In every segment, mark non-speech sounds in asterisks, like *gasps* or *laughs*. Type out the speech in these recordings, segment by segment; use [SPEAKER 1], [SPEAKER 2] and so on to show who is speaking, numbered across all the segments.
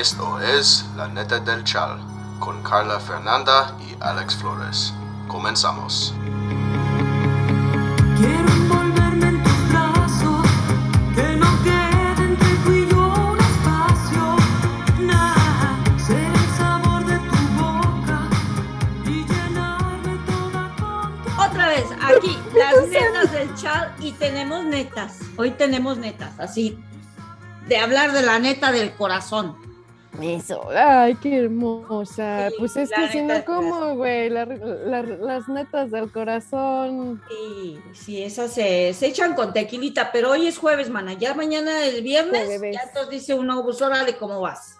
[SPEAKER 1] Esto es La Neta del Chal con Carla Fernanda y Alex Flores. Comenzamos.
[SPEAKER 2] Otra vez, aquí, *laughs* las netas del chat y tenemos netas. Hoy tenemos netas, así, de hablar de la neta del corazón.
[SPEAKER 3] Eso, ay, qué hermosa.
[SPEAKER 2] Sí,
[SPEAKER 3] pues es que no, ¿cómo, güey? La- la- las netas del corazón.
[SPEAKER 2] Y sí, esas se, se echan con tequilita, pero hoy es jueves, mana. Ya mañana el viernes,
[SPEAKER 3] Jueves.
[SPEAKER 2] ya entonces dice uno, pues órale, ¿cómo vas?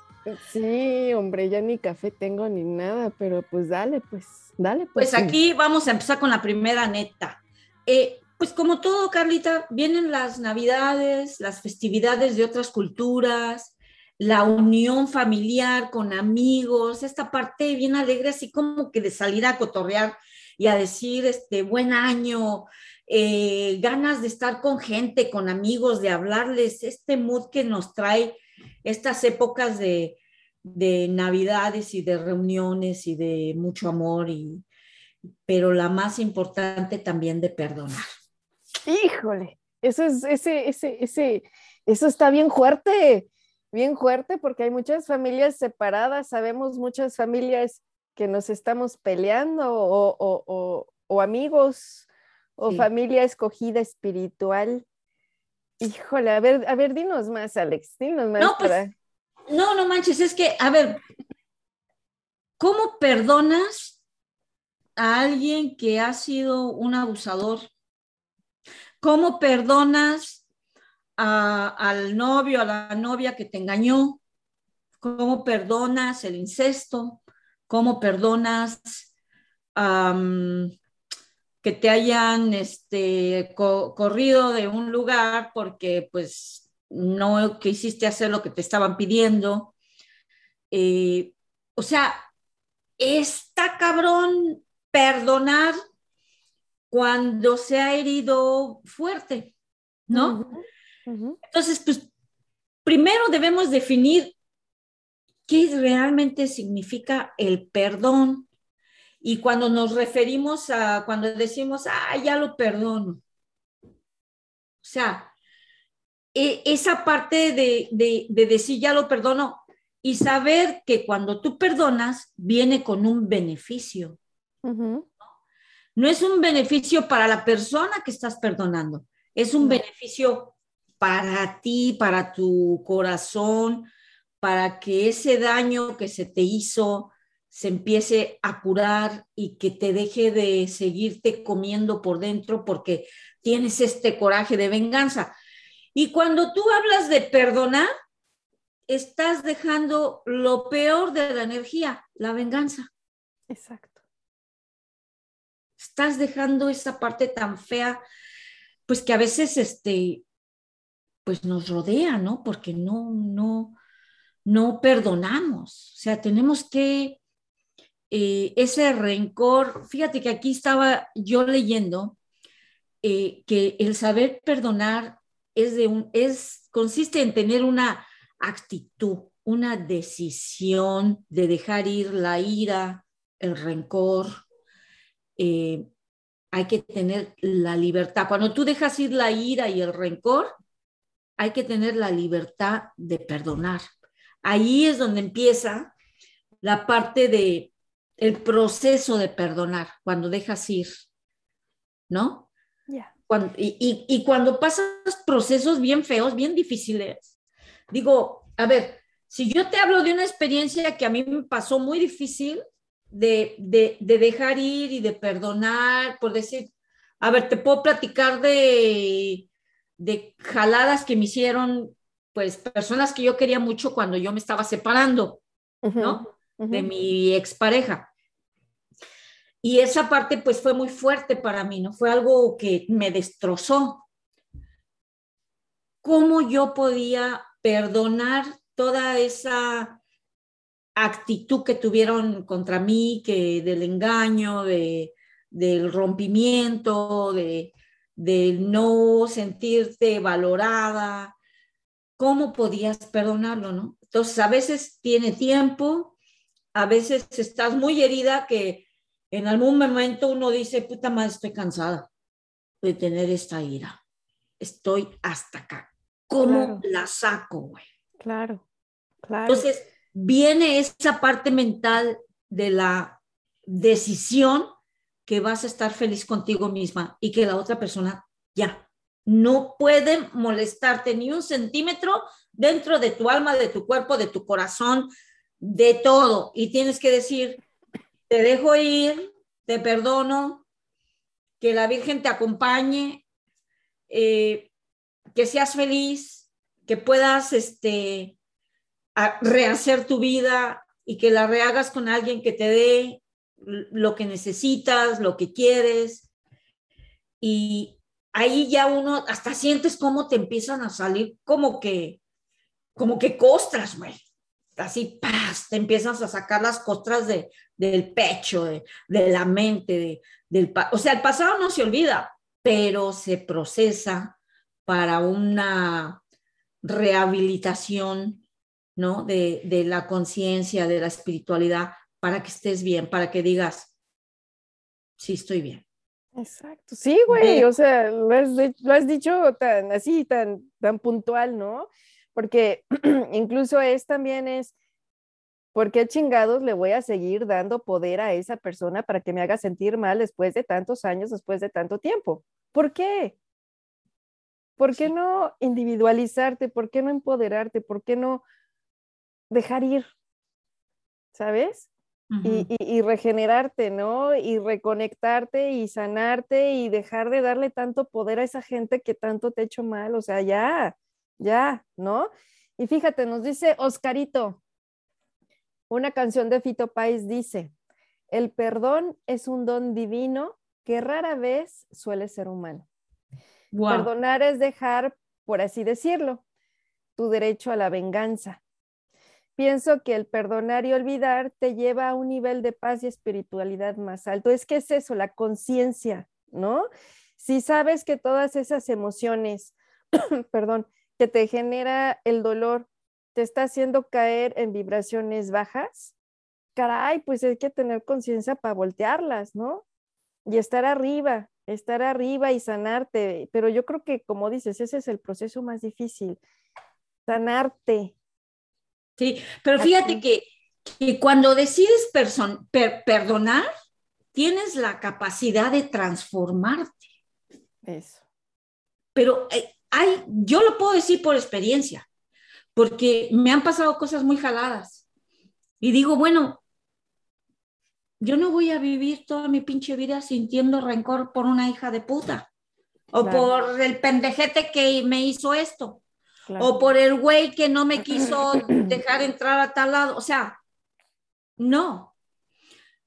[SPEAKER 3] Sí, hombre, ya ni café tengo ni nada, pero pues dale, pues, dale, pues.
[SPEAKER 2] Pues aquí vamos a empezar con la primera neta. Eh, pues como todo, Carlita, vienen las navidades, las festividades de otras culturas, la unión familiar con amigos, esta parte bien alegre, así como que de salir a cotorrear y a decir, este, buen año, eh, ganas de estar con gente, con amigos, de hablarles, este mood que nos trae estas épocas de, de navidades y de reuniones y de mucho amor y, pero la más importante también de perdonar.
[SPEAKER 3] Híjole, eso es, ese, ese, ese, eso está bien fuerte, bien fuerte, porque hay muchas familias separadas, sabemos muchas familias que nos estamos peleando, o, o- o- o amigos, o
[SPEAKER 2] Sí.
[SPEAKER 3] familia escogida espiritual. Híjole, a ver, a ver, dinos más, Alex, dinos más
[SPEAKER 2] No, pues,
[SPEAKER 3] para-
[SPEAKER 2] No, no manches, es que, a ver, ¿cómo perdonas a alguien que ha sido un abusador? ¿Cómo perdonas al novio, a la novia que te engañó? ¿Cómo perdonas el incesto? ¿Cómo perdonas que te hayan este, co- corrido de un lugar porque pues no quisiste hacer lo que te estaban pidiendo? Eh, o sea, está cabrón perdonar cuando se ha herido fuerte, ¿no? Entonces, pues, primero debemos definir qué realmente significa el perdón. Y cuando nos referimos a, cuando decimos, ah, ya lo perdono. O sea, e- esa parte de, de, de decir, ya lo perdono, y saber que cuando tú perdonas, viene con un beneficio. No es un beneficio para la persona que estás perdonando, es un
[SPEAKER 3] No.
[SPEAKER 2] beneficio para ti, para tu corazón, para que ese daño que se te hizo se empiece a curar y que te deje de seguirte comiendo por dentro porque tienes este coraje de venganza. Y cuando tú hablas de perdonar, estás dejando lo peor de la energía, la venganza
[SPEAKER 3] Exacto.
[SPEAKER 2] estás dejando esa parte tan fea, pues que a veces este, pues nos rodea, ¿no? Porque no, no, no perdonamos. O sea, tenemos que, eh, ese rencor, fíjate que aquí estaba yo leyendo eh, que el saber perdonar es de un, es, consiste en tener una actitud, una decisión de dejar ir la ira, el rencor, eh, hay que tener la libertad. Cuando tú dejas ir la ira y el rencor, hay que tener la libertad de perdonar. Ahí es donde empieza la parte de el proceso de perdonar, cuando dejas ir, ¿no? Cuando- y, y- y cuando pasas procesos bien feos, bien difíciles, digo, a ver, si yo te hablo de una experiencia que a mí me pasó muy difícil de, de- de dejar ir y de perdonar, por decir, a ver, te puedo platicar de, de jaladas que me hicieron, pues, personas que yo quería mucho cuando yo me estaba separando, ¿no? de mi expareja. Y esa parte pues fue muy fuerte para mí, ¿no? Fue algo que me destrozó. ¿Cómo yo podía perdonar toda esa actitud que tuvieron contra mí, que del engaño, de, del rompimiento, de, de no sentirte valorada? ¿Cómo podías perdonarlo, no? Entonces, a veces tiene tiempo, a veces estás muy herida que en algún momento uno dice, puta madre, estoy cansada de tener esta ira. Estoy hasta acá. ¿Cómo
[SPEAKER 3] Claro.
[SPEAKER 2] la saco, güey?
[SPEAKER 3] Claro, claro.
[SPEAKER 2] Entonces, viene esa parte mental de la decisión que vas a estar feliz contigo misma y que la otra persona ya no puede molestarte ni un centímetro dentro de tu alma, de tu cuerpo, de tu corazón, de todo. Y tienes que decir, te dejo ir, te perdono, que la Virgen te acompañe, eh, que seas feliz, que puedas este, rehacer tu vida y que la rehagas con alguien que te dé lo que necesitas, lo que quieres. Y ahí ya uno hasta sientes cómo te empiezan a salir como que, como que costras, güey. Así, paz, te empiezas a sacar las costras de, del pecho, de, de la mente, de, del, o sea, el pasado no se olvida, pero se procesa para una rehabilitación, ¿no? De, de la conciencia, de la espiritualidad, para que estés bien, para que digas, sí, estoy bien.
[SPEAKER 3] Exacto, sí, güey, o sea, lo has, de- lo has dicho tan así, tan, tan puntual, ¿no? Porque *clears throat* incluso es también es, ¿por qué chingados le voy a seguir dando poder a esa persona para que me haga sentir mal después de tantos años, después de tanto tiempo? ¿Por qué? ¿Por qué no individualizarte? ¿Por qué no empoderarte? ¿Por qué no dejar ir? ¿Sabes? Y, y- y regenerarte, ¿no? Y reconectarte y sanarte y dejar de darle tanto poder a esa gente que tanto te ha hecho mal, o sea, ya, ya, ¿no? Y fíjate, nos dice Oscarito, una canción de Fito Páez dice, el perdón es un don divino que rara vez suele ser humano.
[SPEAKER 2] Wow.
[SPEAKER 3] Perdonar es dejar, por así decirlo, tu derecho a la venganza. Pienso que el perdonar y olvidar te lleva a un nivel de paz y espiritualidad más alto. Es que es eso, la conciencia, ¿no? Si sabes que todas esas emociones, *clears throat* perdón, que te genera el dolor, te está haciendo caer en vibraciones bajas, caray, pues hay que tener conciencia para voltearlas, ¿no? Y estar arriba, estar arriba y sanarte. Pero yo creo que, como dices, ese es el proceso más difícil, sanarte.
[SPEAKER 2] Sí, pero fíjate
[SPEAKER 3] Así.
[SPEAKER 2] que, que cuando decides per- perdonar, tienes la capacidad de transformarte.
[SPEAKER 3] Eso.
[SPEAKER 2] Pero eh, hay, yo lo puedo decir por experiencia, porque me han pasado cosas muy jaladas. Y digo, bueno, yo no voy a vivir toda mi pinche vida sintiendo rencor por una hija de puta. O
[SPEAKER 3] Claro.
[SPEAKER 2] por el pendejete que me hizo esto.
[SPEAKER 3] Claro.
[SPEAKER 2] o por el güey que no me quiso *clears throat* dejar entrar a tal lado. O sea, no.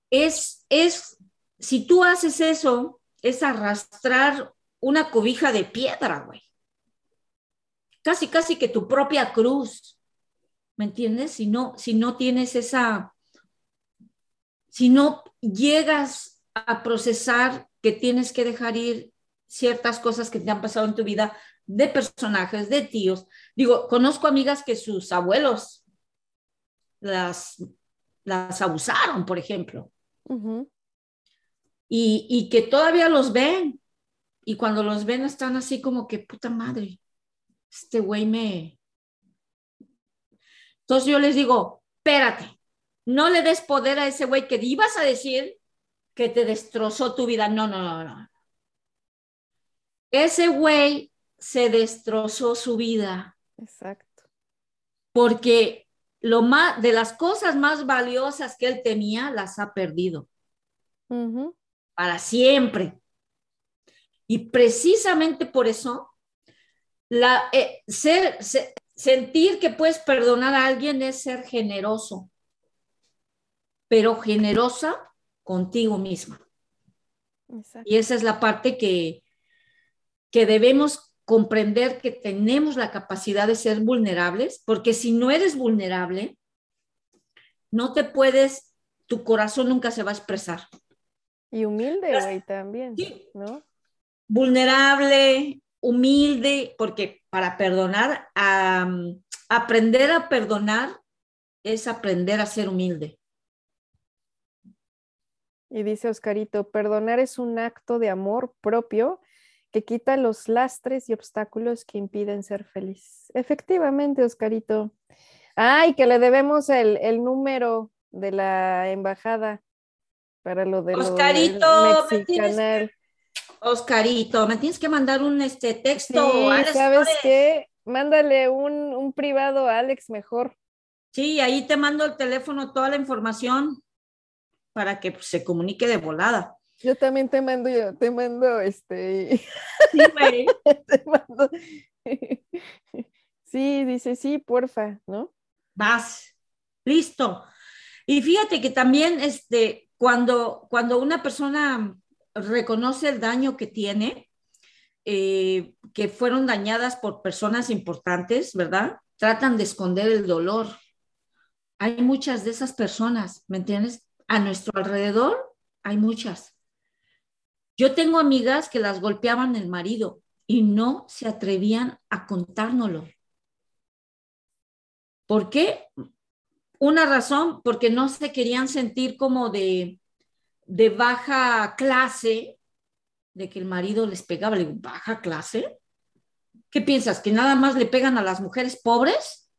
[SPEAKER 2] Es, es, si tú haces eso, es arrastrar una cobija de piedra, güey. Casi, casi que tu propia cruz. ¿Me entiendes? Si no, si no tienes esa, si no llegas a procesar que tienes que dejar ir ciertas cosas que te han pasado en tu vida, de personajes, de tíos. Digo, conozco amigas que sus abuelos las, las abusaron, por ejemplo, y, y que todavía los ven. Y cuando los ven están así como que, puta madre, este güey me... Entonces yo les digo, espérate, no le des poder a ese güey que ibas a decir que te destrozó tu vida. No, no, no, no. Ese güey se destrozó su vida
[SPEAKER 3] Exacto.
[SPEAKER 2] porque lo más de las cosas más valiosas que él tenía las ha perdido para siempre. Y precisamente por eso la eh, ser, se- sentir que puedes perdonar a alguien es ser generoso, pero generosa contigo misma.
[SPEAKER 3] Exacto.
[SPEAKER 2] Y esa es la parte que, que debemos comprender que tenemos la capacidad de ser vulnerables, porque si no eres vulnerable, no te puedes, tu corazón nunca se va a expresar.
[SPEAKER 3] Y humilde, güey, también,
[SPEAKER 2] Sí.
[SPEAKER 3] ¿no?
[SPEAKER 2] Vulnerable, humilde, porque para perdonar, aprender a perdonar es aprender a ser humilde.
[SPEAKER 3] Y dice Oscarito, perdonar es un acto de amor propio que quita los lastres y obstáculos que impiden ser feliz. Efectivamente, Oscarito. Ay, que le debemos el, el número de la embajada para lo de
[SPEAKER 2] Oscarito, me tienes. Oscarito, me tienes que mandar un este
[SPEAKER 3] Sí,
[SPEAKER 2] texto. Alex
[SPEAKER 3] ¿sabes qué? Mándale un, un privado a Alex mejor.
[SPEAKER 2] Sí, ahí te mando el teléfono, toda la información para que pues, se comunique de volada.
[SPEAKER 3] Yo también te mando, yo te mando este,
[SPEAKER 2] Sí, güey. *laughs*
[SPEAKER 3] te mando. Sí, dice, sí, porfa, ¿no?
[SPEAKER 2] Vas, listo. Y fíjate que también este, cuando, cuando una persona reconoce el daño que tiene, eh, que fueron dañadas por personas importantes, ¿verdad? Tratan de esconder el dolor. Hay muchas de esas personas, ¿me entiendes? A nuestro alrededor hay muchas. Yo tengo amigas que las golpeaban el marido y no se atrevían a contárnoslo. ¿Por qué? Una razón, porque no se querían sentir como de, de baja clase, de que el marido les pegaba. Le digo, ¿baja clase? ¿Qué piensas? ¿Que nada más le pegan a las mujeres pobres?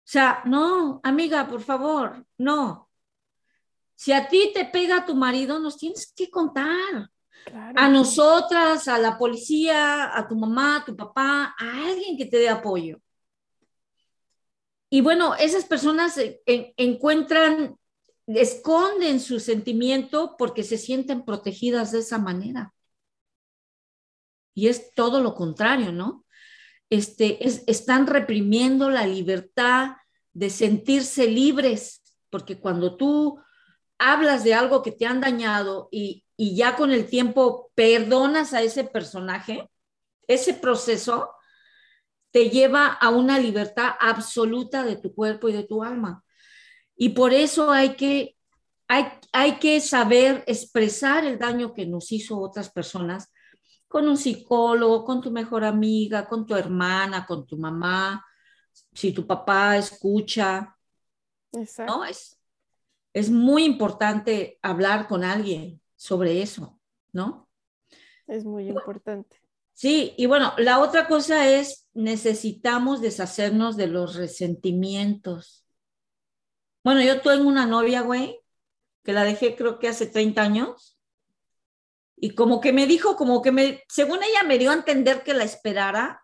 [SPEAKER 2] O sea, no, amiga, por favor, no. Si a ti te pega tu marido, nos tienes que contar.
[SPEAKER 3] Claro.
[SPEAKER 2] A nosotras, a la policía, a tu mamá, a tu papá, a alguien que te dé apoyo. Y bueno, esas personas en- encuentran, esconden su sentimiento porque se sienten protegidas de esa manera. Y es todo lo contrario, ¿no? Este, es- están reprimiendo la libertad de sentirse libres, porque cuando tú hablas de algo que te han dañado y, y ya con el tiempo perdonas a ese personaje, ese proceso te lleva a una libertad absoluta de tu cuerpo y de tu alma. Y por eso hay que, hay, hay que saber expresar el daño que nos hizo otras personas con un psicólogo, con tu mejor amiga, con tu hermana, con tu mamá, si tu papá escucha,
[SPEAKER 3] Exacto.
[SPEAKER 2] ¿no? Es, es muy importante hablar con alguien sobre eso, ¿no?
[SPEAKER 3] Es muy importante.
[SPEAKER 2] Sí, y bueno, la otra cosa es, necesitamos deshacernos de los resentimientos. Bueno, yo tengo una novia, güey, que la dejé creo que hace 30 años, y como que me dijo, como que me, según ella me dio a entender que la esperara,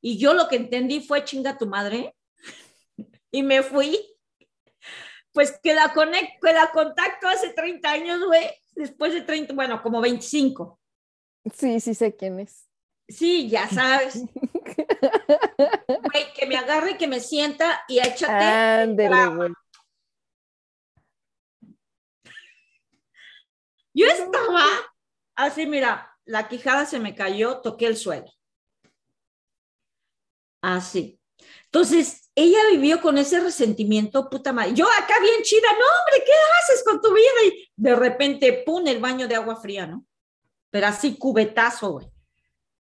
[SPEAKER 2] y yo lo que entendí fue chinga tu madre, *laughs* y me fui. Pues que la, conect, que la contacto hace 30 años, güey, después de 30, bueno, como 25.
[SPEAKER 3] Sí, sí sé quién es.
[SPEAKER 2] Sí, ya sabes. *laughs* Güey, que me agarre, que me sienta y échate. Drama.
[SPEAKER 3] güey.
[SPEAKER 2] Yo estaba así, mira, la quijada se me cayó, toqué el suelo. Así. Entonces, ella vivió con ese resentimiento, puta madre. Yo acá bien chida, no, hombre, ¿qué haces con tu vida? Y de repente, pum, el baño de agua fría, ¿no? Pero así, cubetazo, güey.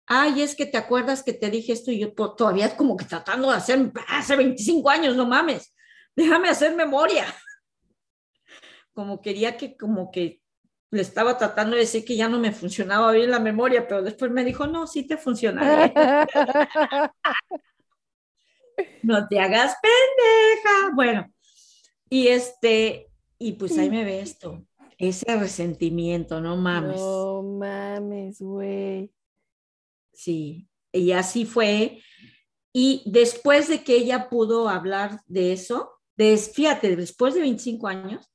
[SPEAKER 2] Ay, es que te acuerdas que te dije esto y yo to- todavía como que tratando de hacer, hace 25 años, no mames. Déjame hacer memoria. *laughs* Como quería que, como que le estaba tratando de decir que ya no me funcionaba bien la memoria, pero después me dijo, no, sí te funciona bien. *laughs* no te hagas pendeja. Bueno, y este, y pues ahí me ve esto, ese resentimiento, no mames.
[SPEAKER 3] No mames, güey.
[SPEAKER 2] Sí, y así fue. Y después de que ella pudo hablar de eso, des- fíjate, después de 25 años,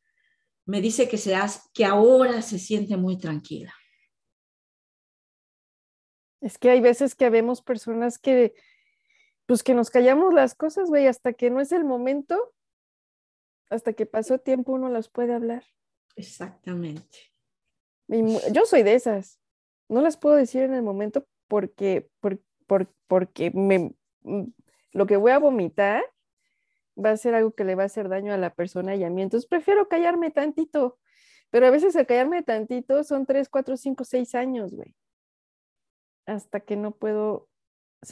[SPEAKER 2] me dice que, se hace- que ahora se siente muy tranquila.
[SPEAKER 3] Es que hay veces que vemos personas que, pues que nos callamos las cosas, güey, hasta que no es el momento, hasta que pasó tiempo uno las puede hablar.
[SPEAKER 2] Exactamente.
[SPEAKER 3] Y yo soy de esas. No las puedo decir en el momento porque, por- por- porque me, mm, lo que voy a vomitar va a ser algo que le va a hacer daño a la persona y a mí. Entonces prefiero callarme tantito. Pero a veces el callarme tantito son tres, cuatro, cinco, seis años, güey. Hasta que no puedo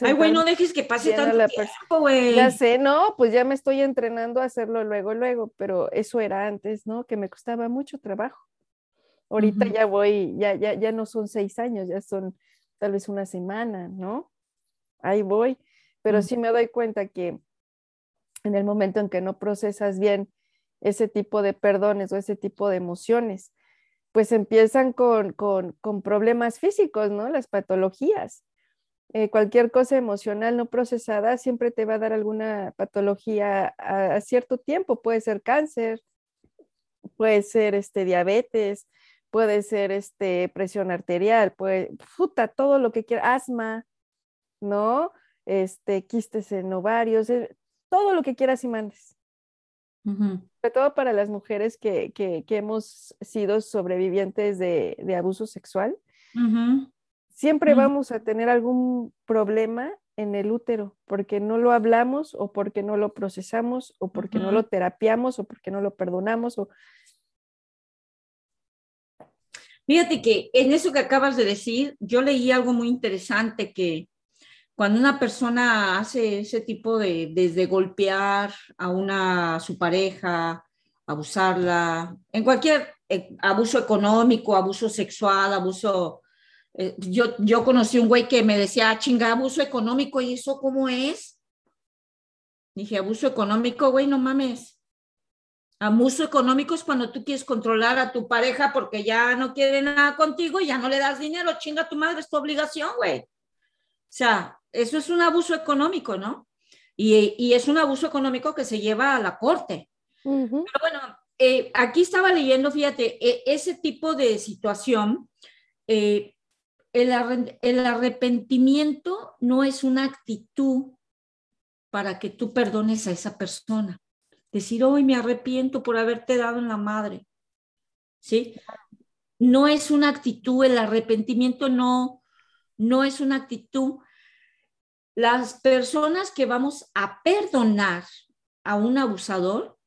[SPEAKER 2] Ay, güey, no dejes que pase tanto tiempo, güey.
[SPEAKER 3] Ya sé, no, pues ya me estoy entrenando a hacerlo luego, luego, pero eso era antes, ¿no? Que me costaba mucho trabajo. Ahorita ya voy, ya, ya, ya no son seis años, ya son tal vez una semana, ¿no? Ahí voy, pero sí me doy cuenta que en el momento en que no procesas bien ese tipo de perdones o ese tipo de emociones, pues empiezan con, con, con problemas físicos, ¿no? Las patologías. Eh, cualquier cosa emocional no procesada siempre te va a dar alguna patología a, a cierto tiempo. Puede ser cáncer, puede ser este, diabetes, puede ser este, presión arterial, puede, puta, todo lo que quiera, asma, ¿no? Este, quistes en ovarios, eh, todo lo que quieras y mandes
[SPEAKER 2] Ujú.
[SPEAKER 3] sobre todo para las mujeres que, que- que hemos sido sobrevivientes de, de abuso sexual,
[SPEAKER 2] Ujú.
[SPEAKER 3] Siempre vamos a tener algún problema en el útero porque no lo hablamos o porque no lo procesamos o porque no lo terapiamos o porque no lo perdonamos o
[SPEAKER 2] Fíjate que en eso que acabas de decir, yo leí algo muy interesante que cuando una persona hace ese tipo de, desde golpear a una a su pareja, abusarla, en cualquier eh, abuso económico, abuso sexual, abuso, eh, yo, yo conocí un güey que me decía, "Ah, chinga, abuso económico, ¿y eso cómo es? Dije, abuso económico, güey, no mames. Abuso económico es cuando tú quieres controlar a tu pareja porque ya no quiere nada contigo y ya no le das dinero, chinga tu madre, es tu obligación, güey. O sea, eso es un abuso económico, ¿no? Y, y es un abuso económico que se lleva a la corte. Pero bueno, eh, aquí estaba leyendo, fíjate, e- ese tipo de situación, eh, el, arre- el arrepentimiento no es una actitud para que tú perdones a esa persona. Decir, hoy me arrepiento por haberte dado en la madre. ¿Sí? No es una actitud, el arrepentimiento no, no es una actitud. Las personas que vamos a perdonar a un abusador,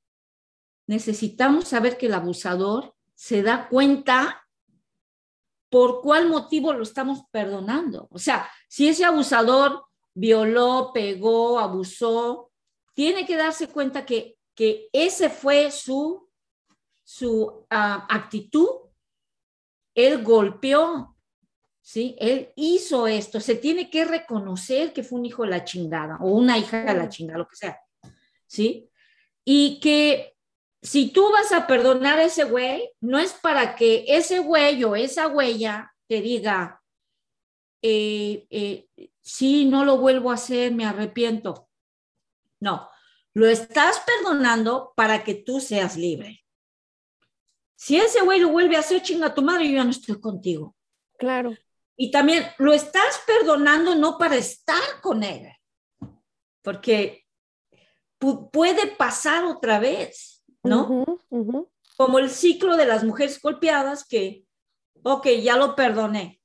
[SPEAKER 2] necesitamos saber que el abusador se da cuenta por cuál motivo lo estamos perdonando. O sea, si ese abusador violó, pegó, abusó, tiene que darse cuenta que, que ese fue su, su ah, actitud. Él golpeó, ¿sí? Él hizo esto. Se tiene que reconocer que fue un hijo de la chingada o una hija de la chingada, lo que sea, ¿sí? Y que si tú vas a perdonar a ese güey, no es para que ese güey o esa huella te diga, eh, eh, sí, no lo vuelvo a hacer, me arrepiento. No, lo estás perdonando para que tú seas libre. Si ese güey lo vuelve a hacer, chinga tu madre, yo ya no estoy contigo.
[SPEAKER 3] Claro.
[SPEAKER 2] Y también lo estás perdonando no para estar con él, porque pu puede pasar otra vez, ¿no? Como el ciclo de las mujeres golpeadas que, ok, ya lo perdoné.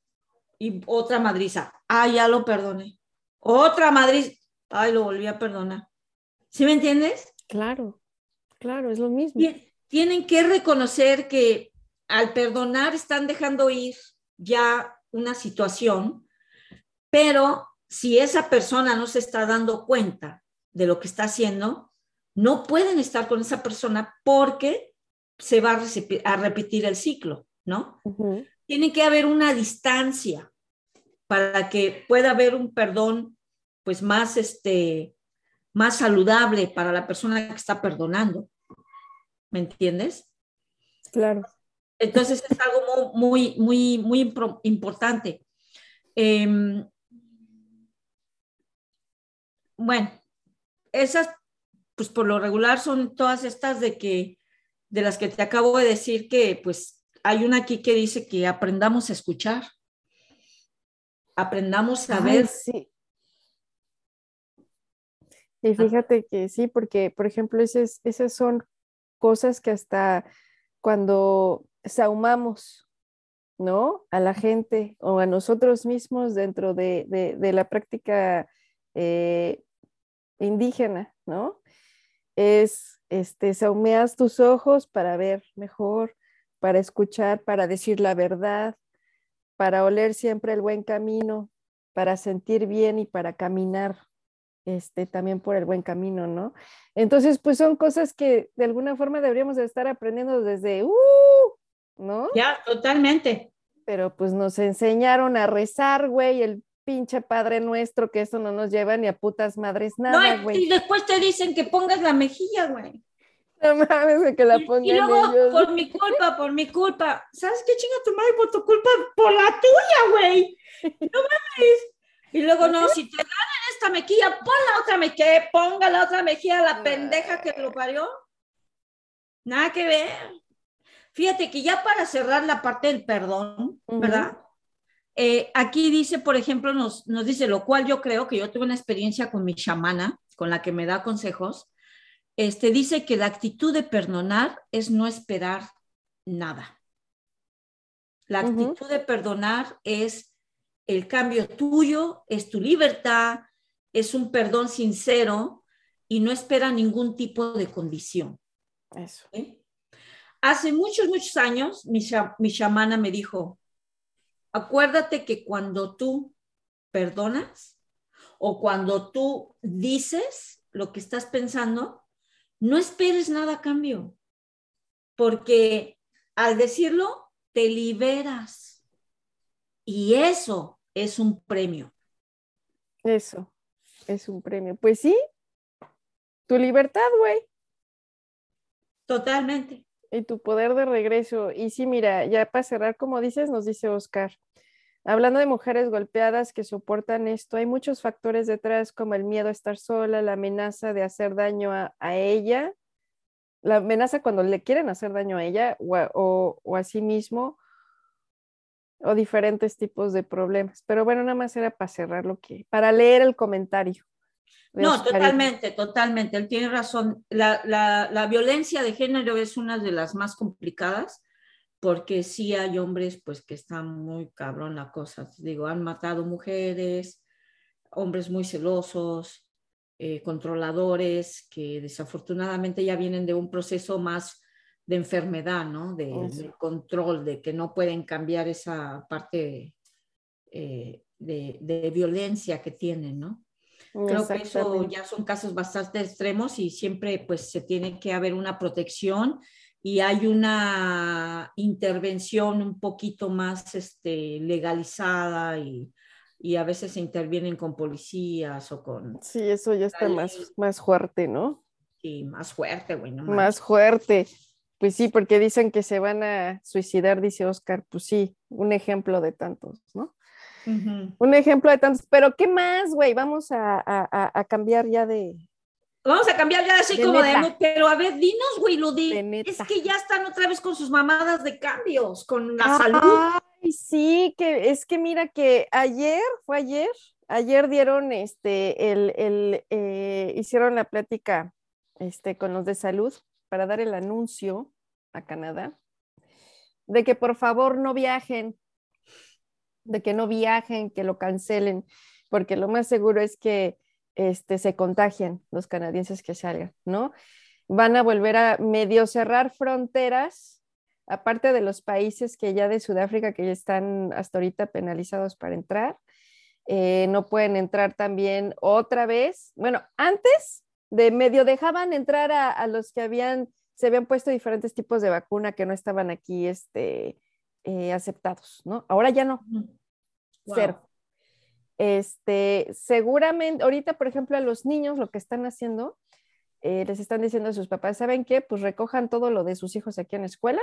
[SPEAKER 2] Y otra madriza, ah, ya lo perdoné. Otra madriza, ay, lo volví a perdonar. ¿Sí me entiendes?
[SPEAKER 3] Claro, claro, es lo mismo.
[SPEAKER 2] Tien- Tienen que reconocer que al perdonar están dejando ir ya una situación, pero si esa persona no se está dando cuenta de lo que está haciendo, no pueden estar con esa persona porque se va a, repetir el ciclo, ¿no? Tiene que haber una distancia para que pueda haber un perdón, pues más, este, más saludable para la persona que está perdonando. ¿Me entiendes?
[SPEAKER 3] Claro.
[SPEAKER 2] Entonces es algo mu- muy, muy, muy importante. Em, bueno, esas, pues por lo regular son todas estas de que, de las que te acabo de decir que, pues hay una aquí que dice que aprendamos a escuchar, aprendamos a
[SPEAKER 3] Ay,
[SPEAKER 2] ver.
[SPEAKER 3] sí. Y fíjate que sí, porque, por ejemplo, esas, esas son cosas que hasta cuando saumamos, ¿no? A la gente o a nosotros mismos dentro de, de- de la práctica eh, indígena, ¿no? Es, este, saumeas tus ojos para ver mejor, para escuchar, para decir la verdad, para oler siempre el buen camino, para sentir bien y para caminar este, también por el buen camino, ¿no? Entonces, pues son cosas que de alguna forma deberíamos de estar aprendiendo desde, uh, ¿no?
[SPEAKER 2] Ya, totalmente.
[SPEAKER 3] Pero pues nos enseñaron a rezar, güey, el pinche Padre Nuestro, que eso no nos lleva ni a putas madres nada,
[SPEAKER 2] no,
[SPEAKER 3] güey.
[SPEAKER 2] y después te dicen que pongas la mejilla, güey.
[SPEAKER 3] No mames, que la
[SPEAKER 2] Y,
[SPEAKER 3] pongan
[SPEAKER 2] y luego,
[SPEAKER 3] ellos.
[SPEAKER 2] por mi culpa, por mi culpa. ¿Sabes qué chinga tu madre por tu culpa? Por la tuya, güey. No mames. Y luego, no, si te dan en esta mejilla, pon la otra mejilla, ponga la otra mejilla a la pendeja que lo parió. Nada que ver. Fíjate que ya para cerrar la parte del perdón. ¿verdad? Eh, aquí dice, por ejemplo, nos, nos dice, lo cual yo creo que yo tuve una experiencia con mi chamana, con la que me da consejos, este, dice que la actitud de perdonar es no esperar nada. La actitud de perdonar es el cambio tuyo, es tu libertad, es un perdón sincero y no espera ningún tipo de condición.
[SPEAKER 3] Eso.
[SPEAKER 2] Hace muchos, muchos años, mi, mi chamana me dijo, acuérdate que cuando tú perdonas o cuando tú dices lo que estás pensando, no esperes nada a cambio, porque al decirlo, te liberas. Y eso es un premio.
[SPEAKER 3] Eso es un premio. Pues sí, tu libertad, güey,
[SPEAKER 2] Totalmente.
[SPEAKER 3] Y tu poder de regreso. Y sí, mira, ya para cerrar, como dices, nos dice Oscar, hablando de mujeres golpeadas que soportan esto, hay muchos factores detrás, como el miedo a estar sola, la amenaza de hacer daño a, a ella, la amenaza cuando le quieren hacer daño a ella o a, o- o a sí mismo, o diferentes tipos de problemas. Pero bueno, nada más era para cerrar lo que, para leer el comentario.
[SPEAKER 2] No, totalmente, totalmente. Él tiene razón. La, la- la violencia de género es una de las más complicadas porque sí hay hombres pues que están muy cabrón la cosa. Digo, han matado mujeres, hombres muy celosos, eh, controladores, que desafortunadamente ya vienen de un proceso más de enfermedad, ¿no? De,
[SPEAKER 3] Eso.
[SPEAKER 2] de control, de que no pueden cambiar esa parte eh, de, de violencia que tienen, ¿no? Creo que eso ya son casos bastante extremos y siempre pues se tiene que haber una protección y hay una intervención un poquito más este, legalizada y, y a veces se intervienen con policías o con
[SPEAKER 3] Sí, eso ya está más, más fuerte, ¿no?
[SPEAKER 2] sí, más fuerte, güey. no
[SPEAKER 3] Más
[SPEAKER 2] manches.
[SPEAKER 3] fuerte. Pues sí, porque dicen que se van a suicidar, dice Oscar. Pues sí, un ejemplo de tantos, ¿no? Un ejemplo de tantos. Pero ¿qué más, güey? Vamos a, a- cambiar ya de...
[SPEAKER 2] Vamos a cambiar ya así
[SPEAKER 3] De
[SPEAKER 2] como
[SPEAKER 3] neta.
[SPEAKER 2] de, pero a ver, dinos, güey, lo
[SPEAKER 3] De
[SPEAKER 2] de,
[SPEAKER 3] neta.
[SPEAKER 2] es que ya están otra vez con sus mamadas de cambios, con la salud.
[SPEAKER 3] Ay, sí, que es que mira que ayer, fue ayer, ayer dieron este, el, el, eh, hicieron la plática este, con los de salud para dar el anuncio a Canadá de que por favor no viajen, de que no viajen, que lo cancelen, porque lo más seguro es que este, se contagian los canadienses que salgan, ¿no? Van a volver a medio cerrar fronteras, aparte de los países que ya de Sudáfrica que ya están hasta ahorita penalizados para entrar, eh, no pueden entrar también otra vez. Bueno, antes de medio dejaban entrar a, a los que habían, se habían puesto diferentes tipos de vacuna que no estaban aquí este, eh, aceptados, ¿no? Ahora ya no.
[SPEAKER 2] Wow.
[SPEAKER 3] cero. Este, seguramente, ahorita, por ejemplo, a los niños lo que están haciendo, eh, les están diciendo a sus papás, ¿saben qué? Pues recojan todo lo de sus hijos aquí en la escuela,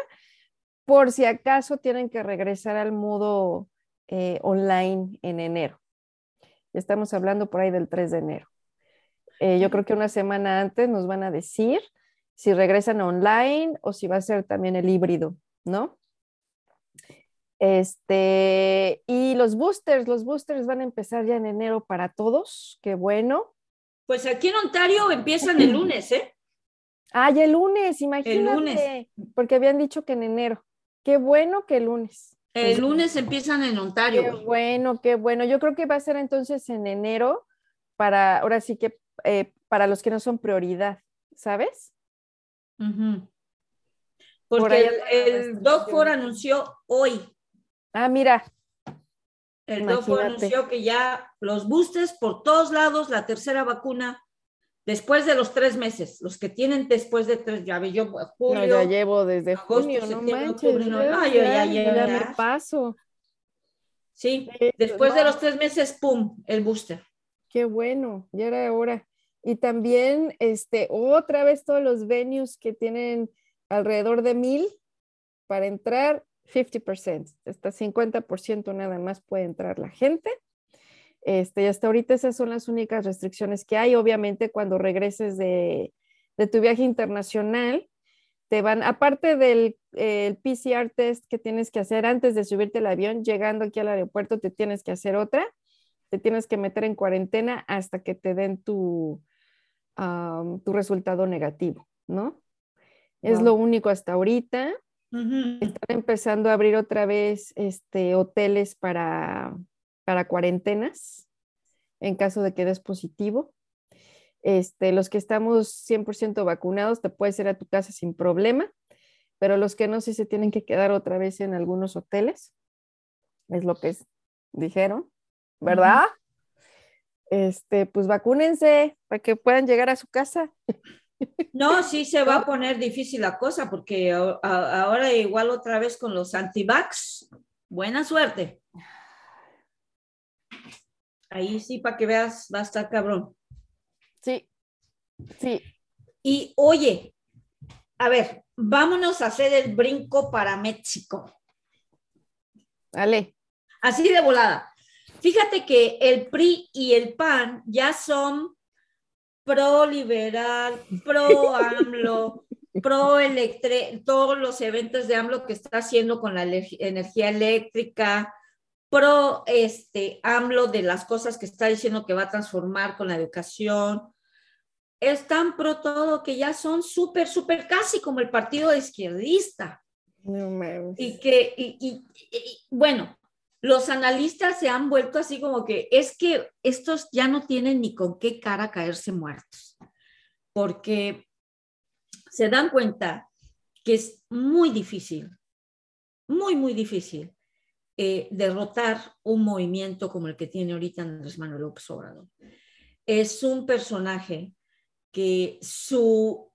[SPEAKER 3] por si acaso tienen que regresar al modo eh, online en enero. Ya Estamos hablando por ahí del 3 de enero. Eh, yo creo que una semana antes nos van a decir si regresan online o si va a ser también el híbrido, ¿no? Este, y los boosters, los boosters van a empezar ya en enero para todos, qué bueno.
[SPEAKER 2] Pues aquí en Ontario empiezan el lunes, ¿eh?
[SPEAKER 3] Ah, ya el lunes, imagínate,
[SPEAKER 2] lunes.
[SPEAKER 3] porque habían dicho que en enero. Qué bueno que el lunes.
[SPEAKER 2] El lunes empiezan en Ontario.
[SPEAKER 3] Qué bueno, qué bueno. Yo creo que va a ser entonces en enero para, ahora sí que eh, para los que no son prioridad, ¿sabes?
[SPEAKER 2] Porque el, el. Doc Ford anunció hoy,
[SPEAKER 3] Ah, mira,
[SPEAKER 2] El DOFO
[SPEAKER 3] Imagínate.
[SPEAKER 2] anunció que ya los boosters por todos lados, la tercera vacuna, después de los tres meses, los que tienen después de tres, ya ve yo, julio,
[SPEAKER 3] No, ya llevo desde
[SPEAKER 2] agosto,
[SPEAKER 3] junio, no
[SPEAKER 2] septiembre,
[SPEAKER 3] manches.
[SPEAKER 2] octubre, no, no, yo ya
[SPEAKER 3] ya, paso.
[SPEAKER 2] sí,
[SPEAKER 3] Eso,
[SPEAKER 2] después de los tres meses, pum, el booster.
[SPEAKER 3] Qué bueno, ya era hora. Y también, este, otra vez todos los venues que tienen alrededor de mil para entrar, 50%, hasta 50% nada más puede entrar la gente. Este, y hasta ahorita esas son las únicas restricciones que hay. Obviamente, cuando regreses de, de tu viaje internacional, te van, aparte del eh, el PCR test que tienes que hacer antes de subirte al avión, llegando aquí al aeropuerto, te tienes que hacer otra te tienes que meter en cuarentena hasta que te den tu, tu resultado negativo, ¿no? Es lo único hasta ahorita. Están empezando a abrir otra vez este, hoteles para, para cuarentenas en caso de que des positivo. Este, los que estamos 100% vacunados, te puedes ir a tu casa sin problema, pero los que no, sí se tienen que quedar otra vez en algunos hoteles. Es lo que es- dijeron, ¿verdad? Este, pues vacúnense para que puedan llegar a su casa.
[SPEAKER 2] No, sí se va a poner difícil la cosa porque a- a- ahora igual otra vez con los antivax, buena suerte. Ahí sí, para que veas, va a estar cabrón.
[SPEAKER 3] Sí, sí,
[SPEAKER 2] Y oye, a ver, vámonos a hacer el brinco para México.
[SPEAKER 3] dale.
[SPEAKER 2] Así de volada. Fíjate que el PRI y el PAN ya son pro liberal, pro AMLO, pro electre, todos los eventos de AMLO que está haciendo con la energía eléctrica, pro este AMLO de las cosas que está diciendo que va a transformar con la educación. Están pro todo, que ya son súper, súper casi como el partido izquierdista
[SPEAKER 3] No
[SPEAKER 2] y que, y, y- y- bueno, los analistas se han vuelto así como que es que estos ya no tienen ni con qué cara caerse muertos, porque se dan cuenta que es muy difícil, muy, muy difícil eh, derrotar un movimiento como el que tiene ahorita Andrés Manuel López Obrador. Es un personaje que su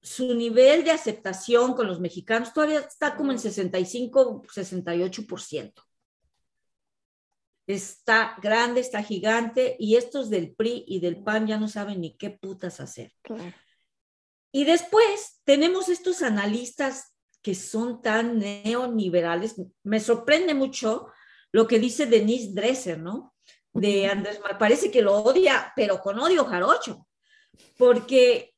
[SPEAKER 2] su nivel de aceptación con los mexicanos todavía está como en 65, 68%. Está grande, está gigante y estos del PRI y del PAN ya no saben ni qué putas hacer.
[SPEAKER 3] Claro.
[SPEAKER 2] Y después tenemos estos analistas que son tan neoliberales. Me sorprende mucho lo que dice Denise Dresser, ¿no? De. Andrés, Manuel. parece que lo odia, pero con odio jarocho, porque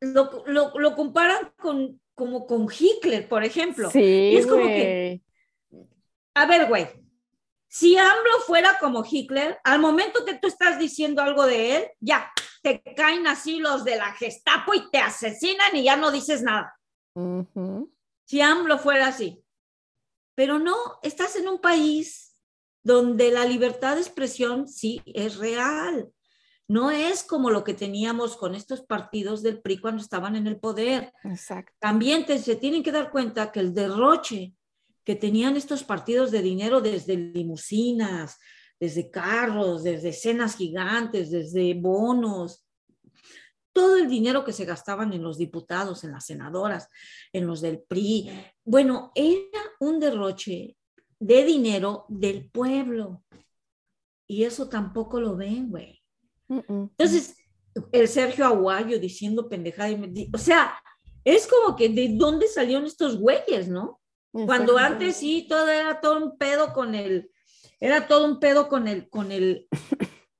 [SPEAKER 2] lo, lo, lo comparan con, como con Hitler, por ejemplo.
[SPEAKER 3] Sí,
[SPEAKER 2] es como que-. A ver, güey, si AMLO fuera como Hitler, al momento que tú estás diciendo algo de él, ya, te caen así los de la Gestapo y te asesinan y ya no dices nada. Si AMLO fuera así. Pero no, estás en un país donde la libertad de expresión sí es real. No es como lo que teníamos con estos partidos del PRI cuando estaban en el poder.
[SPEAKER 3] Exacto.
[SPEAKER 2] También te- se tienen que dar cuenta que el derroche que tenían estos partidos de dinero desde limusinas, desde carros, desde cenas gigantes, desde bonos, todo el dinero que se gastaban en los diputados, en las senadoras, en los del PRI, bueno, era un derroche de dinero del pueblo. Y eso tampoco lo ven, güey. Entonces, el Sergio Aguayo diciendo pendejada, y me di- o sea, es como que de dónde salieron estos güeyes, ¿no? Cuando antes sí, todo era todo un pedo con el, era todo un pedo con el, con el,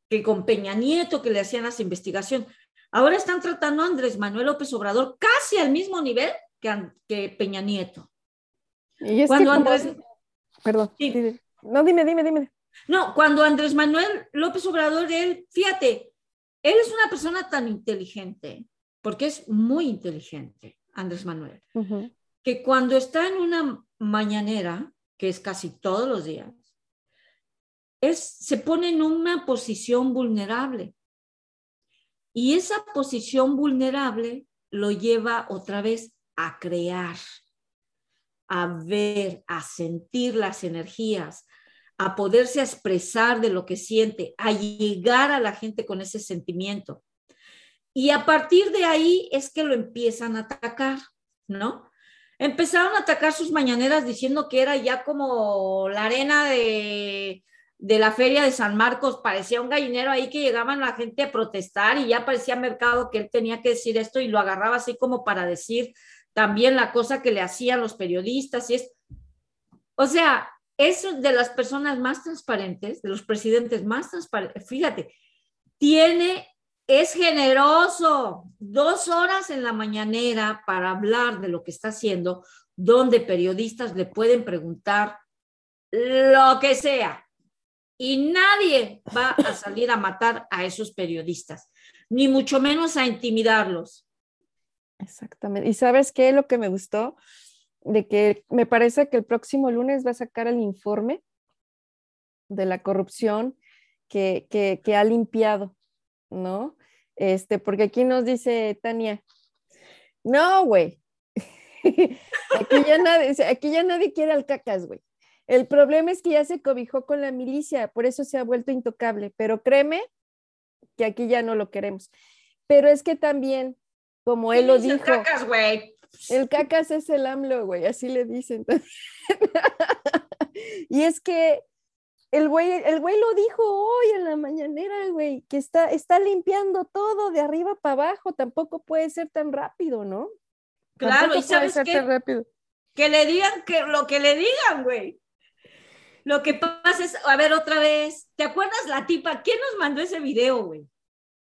[SPEAKER 2] que con Peña Nieto que le hacían las investigaciones. Ahora están tratando a Andrés Manuel López Obrador casi al mismo nivel que, que Peña Nieto.
[SPEAKER 3] Y es
[SPEAKER 2] Cuando
[SPEAKER 3] que
[SPEAKER 2] Andrés,
[SPEAKER 3] Perdón.
[SPEAKER 2] Sí.
[SPEAKER 3] dime. No, dime, dime, dime.
[SPEAKER 2] no, cuando Andrés Manuel López Obrador, él, fíjate, él es una persona tan inteligente, porque es muy inteligente, Andrés Manuel.
[SPEAKER 3] Ujú.
[SPEAKER 2] Que cuando está en una mañanera, que es casi todos los días, es, se pone en una posición vulnerable. Y esa posición vulnerable lo lleva otra vez a crear, a ver, a sentir las energías, a poderse expresar de lo que siente, a llegar a la gente con ese sentimiento. Y a partir de ahí es que lo empiezan a atacar, ¿no? Empezaron a atacar sus mañaneras diciendo que era ya como la arena de, de la feria de San Marcos, parecía un gallinero ahí que llegaban la gente a protestar y ya parecía mercado que él tenía que decir esto y lo agarraba así como para decir también la cosa que le hacían los periodistas y es, o sea, es de las personas más transparentes, de los presidentes más transparentes, fíjate, tiene, es generoso, dos horas en la mañanera para hablar de lo que está haciendo, donde periodistas le pueden preguntar lo que sea. Y nadie va a salir a matar a esos periodistas, ni mucho menos a intimidarlos.
[SPEAKER 3] Exactamente. ¿Y sabes qué? Lo que me gustó, de que me parece que el próximo lunes va a sacar el informe de la corrupción que, que, que ha limpiado, ¿no? Este, porque aquí nos dice Tania, no, güey, *laughs* aquí, ya nadie, aquí ya nadie quiere al cacas, güey. El problema es que ya se cobijó con la milicia, por eso se ha vuelto intocable, pero créeme que aquí ya no lo queremos. Pero es que también, como él lo dijo,
[SPEAKER 2] El cacas, güey.
[SPEAKER 3] el cacas es el AMLO, güey, así le dicen. *laughs* y es que el güey, el güey lo dijo hoy en la mañanera, güey, que está, está limpiando todo de arriba para abajo, tampoco puede ser tan rápido, ¿no?
[SPEAKER 2] Claro,
[SPEAKER 3] Tampoco
[SPEAKER 2] y
[SPEAKER 3] puede
[SPEAKER 2] sabes
[SPEAKER 3] ser
[SPEAKER 2] qué?
[SPEAKER 3] tan rápido.
[SPEAKER 2] Que le digan que lo que le digan, güey. Lo que pasa es, a ver, otra vez, ¿te acuerdas la tipa? ¿Quién nos mandó ese video, güey?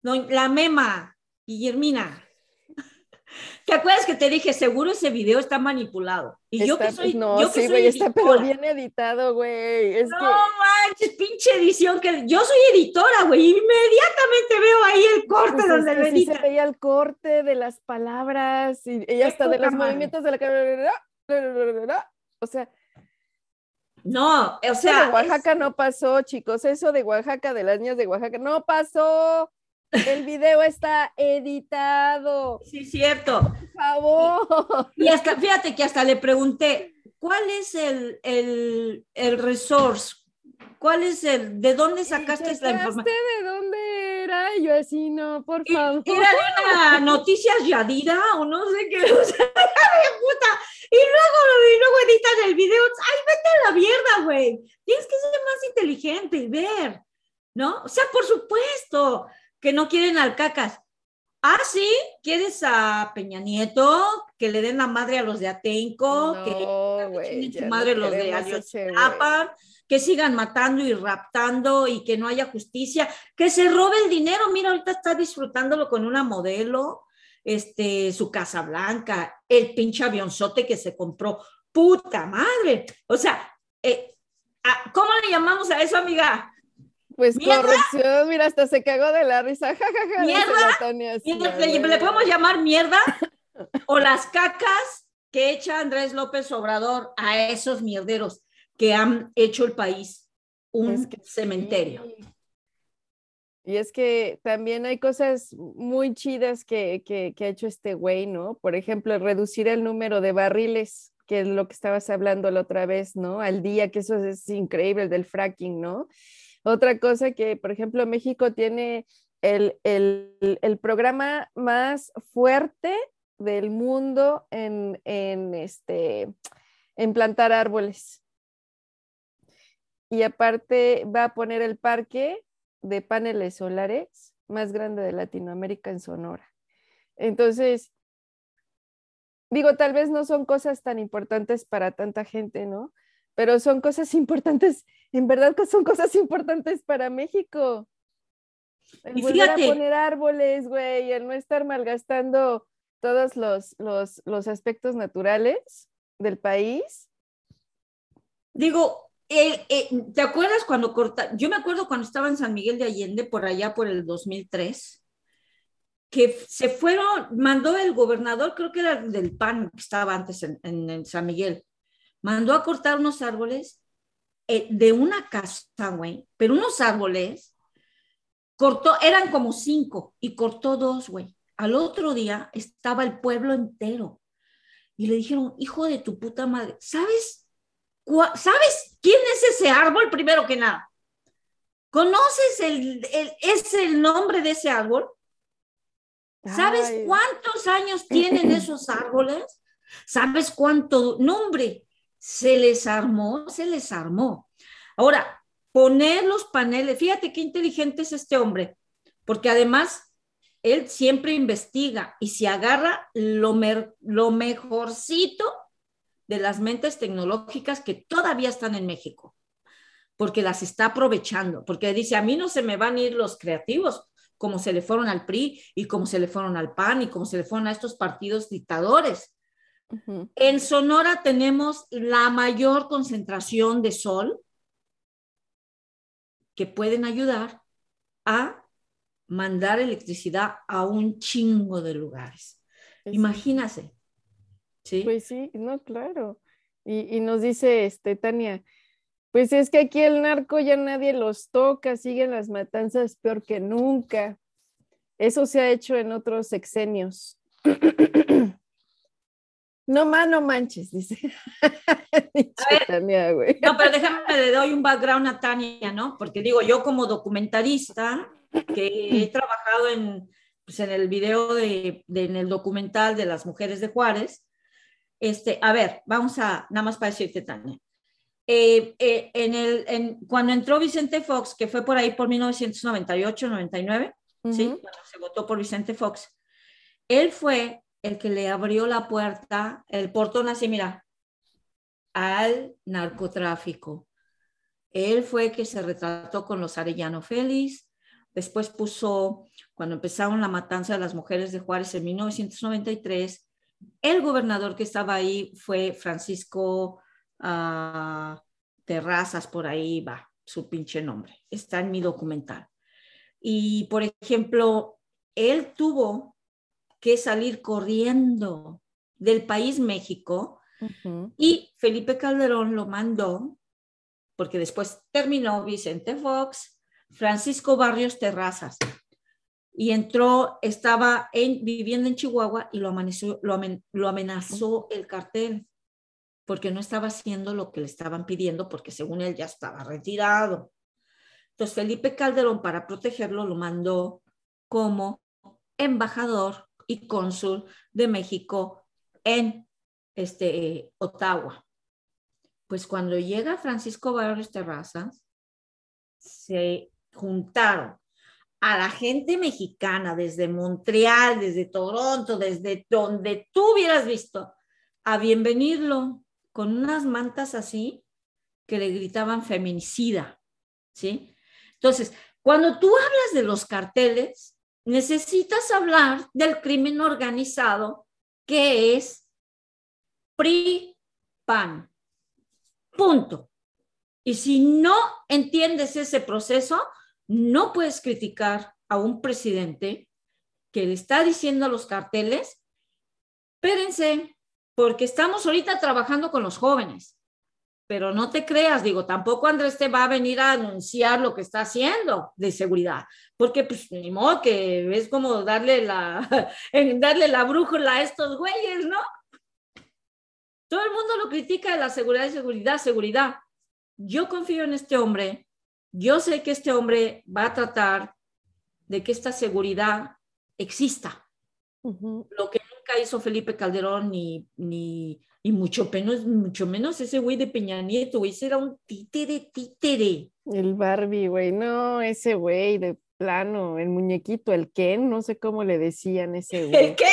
[SPEAKER 2] No, la mema, Guillermina. ¿Te acuerdas que te dije, seguro ese video está manipulado? Y yo que
[SPEAKER 3] Está-
[SPEAKER 2] soy,
[SPEAKER 3] no,
[SPEAKER 2] yo que
[SPEAKER 3] sí, güey, está pero bien editado, güey. Es
[SPEAKER 2] No
[SPEAKER 3] que
[SPEAKER 2] manches, pinche edición que yo soy editora, güey. Inmediatamente veo ahí el corte
[SPEAKER 3] Pues es
[SPEAKER 2] donde lo
[SPEAKER 3] sí se veía el corte de las palabras y, y hasta de los
[SPEAKER 2] madre.
[SPEAKER 3] movimientos de la cara. O sea,
[SPEAKER 2] No, o
[SPEAKER 3] eso
[SPEAKER 2] sea,
[SPEAKER 3] de Oaxaca no pasó, chicos. Eso de Oaxaca, de las niñas de Oaxaca, no pasó. El video está editado.
[SPEAKER 2] sí, cierto.
[SPEAKER 3] Por favor.
[SPEAKER 2] Y hasta, fíjate que hasta le pregunté, ¿cuál es el, el, el resource? ¿Cuál es el, de dónde sacaste la
[SPEAKER 3] ¿Checaste
[SPEAKER 2] información?
[SPEAKER 3] de dónde era? Y Yo así, no, por favor.
[SPEAKER 2] ¿Era de una noticias Yadira o no sé qué? *laughs* O sea, puta. Y luego, y luego editan el video. ¡Ay, vete a la mierda, güey! Tienes que ser más inteligente y ver, ¿no? O sea, por supuesto que no quieren al cacas. Ah, sí, ¿quieres a Peña Nieto? Que le den la madre a los de Atenco, que
[SPEAKER 3] No,
[SPEAKER 2] chinguen su
[SPEAKER 3] no
[SPEAKER 2] madre los de. Ayotzinapa, que sigan matando y raptando y que no haya justicia, que se robe el dinero. Mira, ahorita está disfrutándolo con una modelo, este, su casa blanca, el pinche avionzote que se compró. Puta madre. O sea, eh, ¿cómo le llamamos a eso, amiga?
[SPEAKER 3] Pues
[SPEAKER 2] ¿Mierda?
[SPEAKER 3] corrupción, mira, hasta se cagó de la risa. Ja, ja, ja, dice
[SPEAKER 2] ¿Mierda? ¿Le, le- podemos llamar mierda? *laughs* ¿O las cacas que echa Andrés López Obrador a esos mierderos que han hecho el país un
[SPEAKER 3] Es que
[SPEAKER 2] cementerio?
[SPEAKER 3] sí. Y es que también hay cosas muy chidas que, que, que ha hecho este güey, ¿no? Por ejemplo, reducir el número de barriles, que es lo que estabas hablando la otra vez, ¿no? Al día, que eso es increíble, el del fracking, ¿no? Otra cosa que, por ejemplo, México tiene el, el, el programa más fuerte del mundo en, en, este, en plantar árboles. Y aparte va a poner el parque de paneles solares más grande de Latinoamérica en Sonora. Entonces, digo, tal vez no son cosas tan importantes para tanta gente, ¿no? Pero son cosas importantes, en verdad que son cosas importantes para México. El
[SPEAKER 2] Y
[SPEAKER 3] volver a
[SPEAKER 2] fíjate-
[SPEAKER 3] poner árboles, güey, el no estar malgastando todos los, los, los aspectos naturales del país.
[SPEAKER 2] Digo, eh, eh, ¿te acuerdas cuando corta? Yo me acuerdo cuando estaba en San Miguel de Allende, por allá por el 2003, que se fueron, mandó el gobernador, creo que era el del PAN que estaba antes en, en- en San Miguel, mandó a cortar unos árboles eh, de una casa, güey, pero unos árboles, cortó, eran como cinco y cortó dos, güey. Al otro día estaba el pueblo entero y le dijeron, hijo de tu puta madre, ¿sabes ¿sabes quién es ese árbol primero que nada? ¿Conoces el, el- es el nombre de ese árbol? ¿Sabes
[SPEAKER 3] Ay,
[SPEAKER 2] cuántos años tienen esos árboles? ¿Sabes cuánto nombre se les armó? Se les armó. Ahora, poner los paneles, fíjate qué inteligente es este hombre, porque además él siempre investiga y se agarra lo, mer- lo mejorcito de las mentes tecnológicas que todavía están en México, porque las está aprovechando, porque dice, a mí no se me van a ir los creativos, como se le fueron al PRI y como se le fueron al PAN y como se le fueron a estos partidos dictadores. En Sonora tenemos la mayor concentración de sol que pueden ayudar a mandar electricidad a un chingo de lugares.
[SPEAKER 3] Pues sí.
[SPEAKER 2] Imagínate. ¿Sí?
[SPEAKER 3] Pues sí, no, claro. Y, y nos dice este, Tania, pues es que aquí el narco ya nadie los toca, siguen las matanzas peor que nunca. Eso se ha hecho en otros sexenios. *clears throat* No más, no manches, dice. *laughs*
[SPEAKER 2] Ver.
[SPEAKER 3] Tania, güey.
[SPEAKER 2] No, pero déjame, le doy un background a Tania, ¿no? Porque digo, yo como documentarista, que he trabajado en, pues, en el video de, de- en el documental de las mujeres de Juárez, este, a ver, vamos a, nada más para decirte, Tania. Eh, eh, en el, en, cuando entró Vicente Fox, que fue por ahí por 1998, 99, ¿sí?
[SPEAKER 3] Ujú.
[SPEAKER 2] Cuando se votó por Vicente Fox, él fue el que le abrió la puerta, el portón así, mira, al narcotráfico. Él fue que se retrató con los Arellano Félix, después puso, cuando empezaron la matanza de las mujeres de Juárez en 1993, el gobernador que estaba ahí fue Francisco ah, Terrazas, por ahí va su pinche nombre, está en mi documental. Y, por ejemplo, él tuvo que salir corriendo del país México. Y Felipe Calderón lo mandó, porque después terminó Vicente Fox, Francisco Barrios Terrazas, y entró, estaba en, viviendo en Chihuahua y lo, amaneció, lo, amen- lo amenazó el cartel, porque no estaba haciendo lo que le estaban pidiendo, porque según él ya estaba retirado. Entonces Felipe Calderón, para protegerlo, lo mandó como embajador y cónsul de México en este, Ottawa. Pues cuando llega Francisco Barrios Terrazas, se juntaron a la gente mexicana desde Montreal, desde Toronto, desde donde tú hubieras visto, a bienvenirlo con unas mantas así que le gritaban feminicida, ¿sí? Entonces, cuando tú hablas de los carteles, necesitas hablar del crimen organizado que es PRI-PAN. Punto. Y si no entiendes ese proceso, no puedes criticar a un presidente que le está diciendo a los carteles, espérense, porque estamos ahorita trabajando con los jóvenes. Pero no te creas, digo, tampoco Andrés te va a venir a anunciar lo que está haciendo de seguridad, porque pues ni modo que es como darle la, *laughs* darle la brújula a estos güeyes, ¿no? Todo el mundo lo critica de la seguridad y seguridad, seguridad. Yo confío en este hombre, yo sé que este hombre va a tratar de que esta seguridad exista,
[SPEAKER 3] Ujú.
[SPEAKER 2] lo que nunca hizo Felipe Calderón ni, ni y mucho menos, mucho menos ese güey de Peña Nieto, güey, ese era un títere, títere.
[SPEAKER 3] El Barbie, güey, no, ese güey de plano, el muñequito, el Ken, no sé cómo le decían ese *laughs* güey.
[SPEAKER 2] ¿El qué?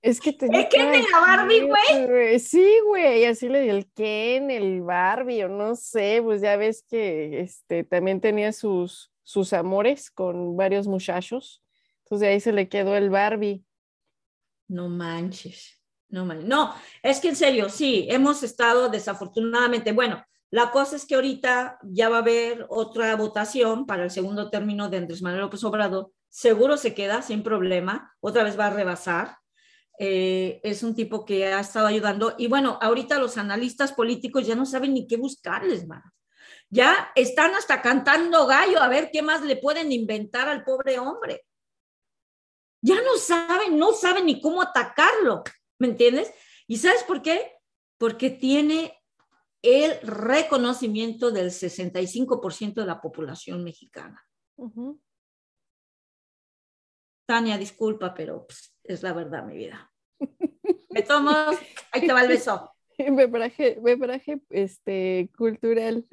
[SPEAKER 3] Es que tenía
[SPEAKER 2] ¿El Ken de la Barbie,
[SPEAKER 3] Ken, güey? Sí, güey, así le di el Ken, el Barbie, o no sé, pues ya ves que este también tenía sus, sus amores con varios muchachos. Entonces de ahí se le quedó el Barbie.
[SPEAKER 2] No manches, no manches. No, es que en serio, sí, hemos estado desafortunadamente, bueno, la cosa es que ahorita ya va a haber otra votación para el segundo término de Andrés Manuel López Obrador. Seguro se queda sin problema, otra vez va a rebasar. Eh, es un tipo que ha estado ayudando. Y bueno, ahorita los analistas políticos ya no saben ni qué buscarles, man. Ya están hasta cantando gallo a ver qué más le pueden inventar al pobre hombre. Ya no saben, no saben ni cómo atacarlo, ¿me entiendes? ¿Y sabes por qué? Porque tiene el reconocimiento del 65% de la población mexicana. Tania, disculpa, pero pues, es la verdad, mi vida. *laughs* Me tomo, ahí te va el beso. *laughs*
[SPEAKER 3] Bebraje, bebraje, este, cultural,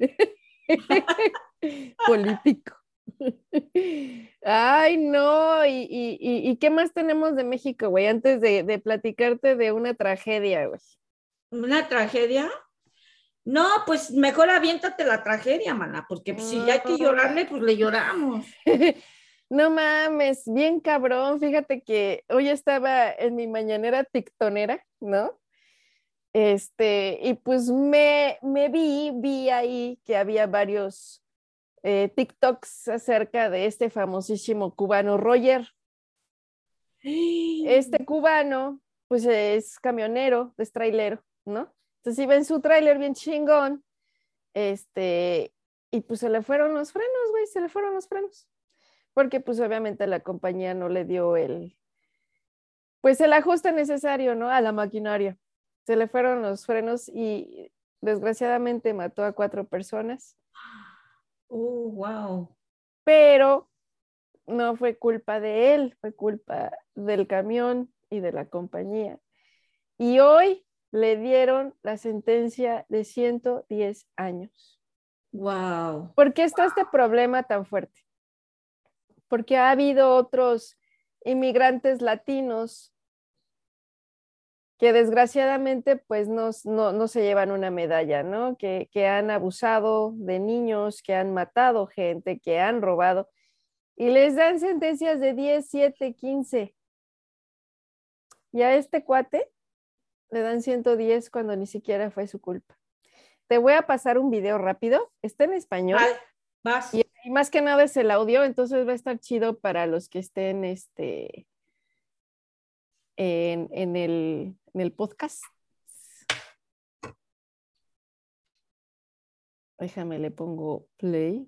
[SPEAKER 3] *laughs* político. *laughs* Ay, no, y, y, y, ¿y qué más tenemos de México, güey? Antes de, de platicarte de una tragedia, güey.
[SPEAKER 2] ¿Una tragedia? No, pues mejor aviéntate la tragedia, mana, porque pues, si hay que llorarle, pues le lloramos. *laughs*
[SPEAKER 3] No mames, bien cabrón. Fíjate que hoy estaba en mi mañanera tictonera, ¿no? Este, y pues me, me vi, vi ahí que había varios eh, TikToks acerca de este famosísimo cubano Roger. Este *gasps* cubano, pues es camionero, es trailero, ¿no? Entonces iba en su trailer bien chingón, este, y pues se le fueron los frenos, güey, se le fueron los frenos porque pues obviamente la compañía no le dio el, pues el ajuste necesario, ¿no? A la maquinaria. Se le fueron los frenos y desgraciadamente mató a cuatro personas,
[SPEAKER 2] Oh, wow.
[SPEAKER 3] pero no fue culpa de él, fue culpa del camión y de la compañía. Y hoy le dieron la sentencia de 110 años.
[SPEAKER 2] Wow.
[SPEAKER 3] ¿Por qué está este problema tan fuerte? Porque ha habido otros inmigrantes latinos que desgraciadamente pues no, no, no se llevan una medalla, ¿no? Que, que han abusado de niños, que han matado gente, que han robado y les dan sentencias de 10, 7, 15. Y a este cuate le dan 110 cuando ni siquiera fue su culpa. Te voy a pasar un video rápido, está en español.
[SPEAKER 2] Vas.
[SPEAKER 3] Y, y más que nada es el audio, entonces va a estar chido para los que estén este, en, el, podcast. Déjame, le pongo play.